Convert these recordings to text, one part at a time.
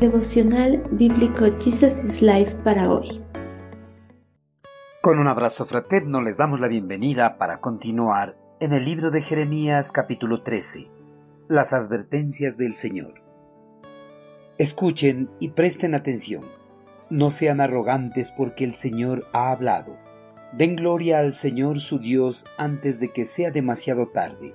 Devocional Bíblico Jesus is Life para hoy. Con un abrazo fraterno les damos la bienvenida para continuar en el libro de Jeremías capítulo 13, las advertencias del Señor. Escuchen y presten atención. No sean arrogantes porque el Señor ha hablado. Den gloria al Señor su Dios antes de que sea demasiado tarde.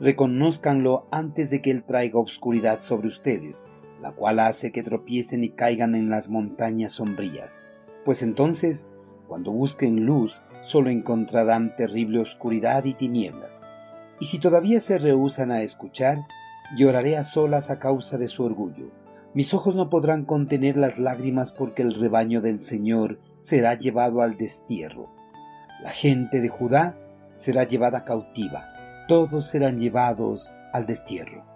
Reconózcanlo antes de que Él traiga obscuridad sobre ustedes la cual hace que tropiecen y caigan en las montañas sombrías, pues entonces, cuando busquen luz, solo encontrarán terrible oscuridad y tinieblas. Y si todavía se rehusan a escuchar, lloraré a solas a causa de su orgullo. Mis ojos no podrán contener las lágrimas porque el rebaño del Señor será llevado al destierro. La gente de Judá será llevada cautiva, todos serán llevados al destierro.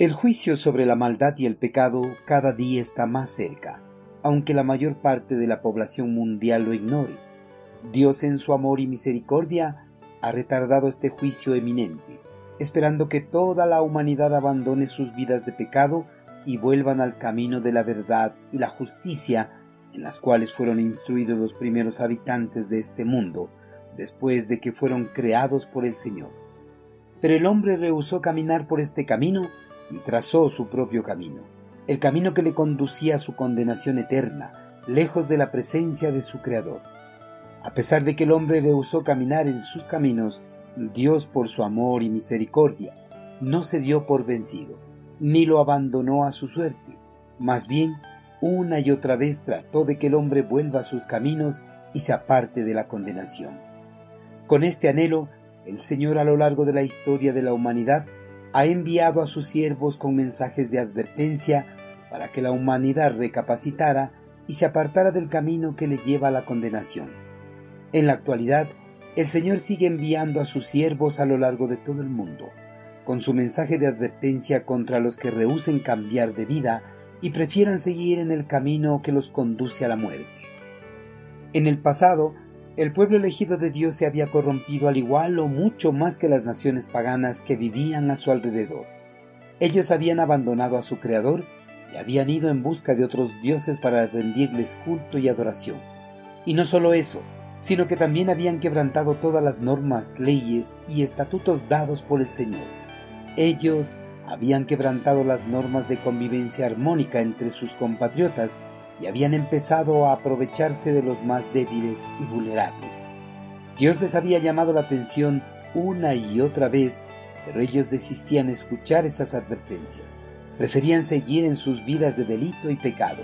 El juicio sobre la maldad y el pecado cada día está más cerca, aunque la mayor parte de la población mundial lo ignore. Dios en su amor y misericordia ha retardado este juicio eminente, esperando que toda la humanidad abandone sus vidas de pecado y vuelvan al camino de la verdad y la justicia en las cuales fueron instruidos los primeros habitantes de este mundo, después de que fueron creados por el Señor. Pero el hombre rehusó caminar por este camino y trazó su propio camino, el camino que le conducía a su condenación eterna, lejos de la presencia de su Creador. A pesar de que el hombre rehusó caminar en sus caminos, Dios por su amor y misericordia no se dio por vencido, ni lo abandonó a su suerte. Más bien, una y otra vez trató de que el hombre vuelva a sus caminos y se aparte de la condenación. Con este anhelo, el Señor a lo largo de la historia de la humanidad ha enviado a sus siervos con mensajes de advertencia para que la humanidad recapacitara y se apartara del camino que le lleva a la condenación. En la actualidad, el Señor sigue enviando a sus siervos a lo largo de todo el mundo, con su mensaje de advertencia contra los que rehúsen cambiar de vida y prefieran seguir en el camino que los conduce a la muerte. En el pasado, el pueblo elegido de Dios se había corrompido al igual o mucho más que las naciones paganas que vivían a su alrededor. Ellos habían abandonado a su Creador y habían ido en busca de otros dioses para rendirles culto y adoración. Y no solo eso, sino que también habían quebrantado todas las normas, leyes y estatutos dados por el Señor. Ellos habían quebrantado las normas de convivencia armónica entre sus compatriotas y habían empezado a aprovecharse de los más débiles y vulnerables. Dios les había llamado la atención una y otra vez, pero ellos desistían escuchar esas advertencias. Preferían seguir en sus vidas de delito y pecado.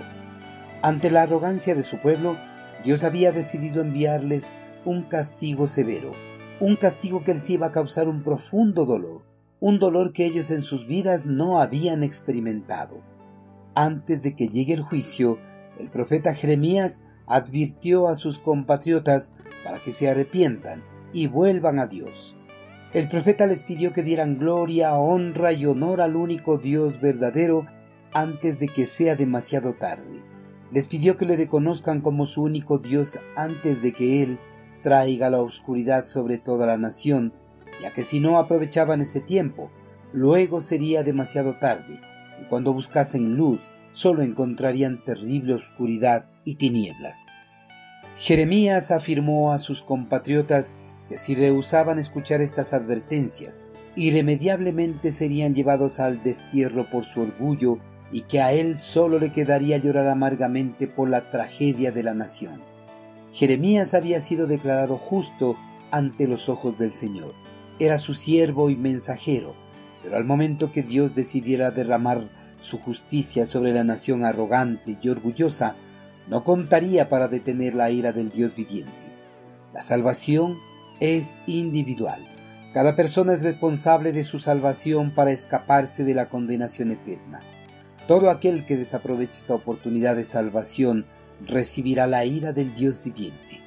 Ante la arrogancia de su pueblo, Dios había decidido enviarles un castigo severo, un castigo que les iba a causar un profundo dolor, un dolor que ellos en sus vidas no habían experimentado. Antes de que llegue el juicio, el profeta Jeremías advirtió a sus compatriotas para que se arrepientan y vuelvan a Dios. El profeta les pidió que dieran gloria, honra y honor al único Dios verdadero antes de que sea demasiado tarde. Les pidió que le reconozcan como su único Dios antes de que Él traiga la oscuridad sobre toda la nación, ya que si no aprovechaban ese tiempo, luego sería demasiado tarde, y cuando buscasen luz solo encontrarían terrible oscuridad y tinieblas. Jeremías afirmó a sus compatriotas que si rehusaban escuchar estas advertencias, irremediablemente serían llevados al destierro por su orgullo y que a él solo le quedaría llorar amargamente por la tragedia de la nación. Jeremías había sido declarado justo ante los ojos del Señor. Era su siervo y mensajero, pero al momento que Dios decidiera derramar su justicia sobre la nación arrogante y orgullosa no contaría para detener la ira del Dios viviente. La salvación es individual. Cada persona es responsable de su salvación para escaparse de la condenación eterna. Todo aquel que desaproveche esta oportunidad de salvación recibirá la ira del Dios viviente.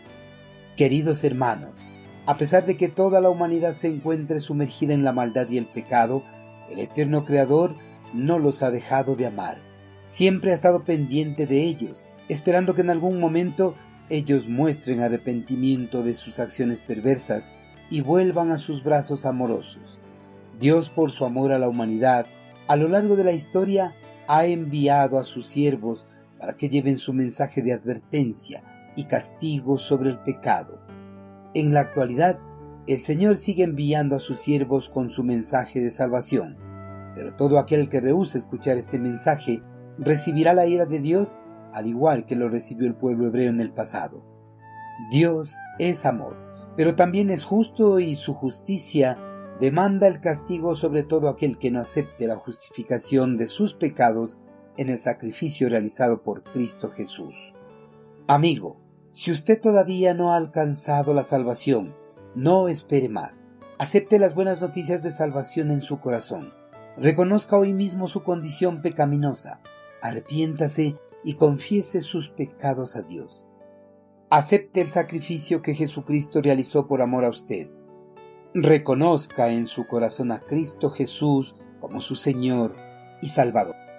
Queridos hermanos, a pesar de que toda la humanidad se encuentre sumergida en la maldad y el pecado, el eterno Creador no los ha dejado de amar. Siempre ha estado pendiente de ellos, esperando que en algún momento ellos muestren arrepentimiento de sus acciones perversas y vuelvan a sus brazos amorosos. Dios, por su amor a la humanidad, a lo largo de la historia, ha enviado a sus siervos para que lleven su mensaje de advertencia y castigo sobre el pecado. En la actualidad, el Señor sigue enviando a sus siervos con su mensaje de salvación, pero todo aquel que rehúsa escuchar este mensaje recibirá la ira de Dios al igual que lo recibió el pueblo hebreo en el pasado. Dios es amor, pero también es justo y su justicia demanda el castigo sobre todo aquel que no acepte la justificación de sus pecados en el sacrificio realizado por Cristo Jesús. Amigo, si usted todavía no ha alcanzado la salvación, no espere más. Acepte las buenas noticias de salvación en su corazón. Reconozca hoy mismo su condición pecaminosa. Arrepiéntase y confiese sus pecados a Dios. Acepte el sacrificio que Jesucristo realizó por amor a usted. Reconozca en su corazón a Cristo Jesús como su Señor y Salvador.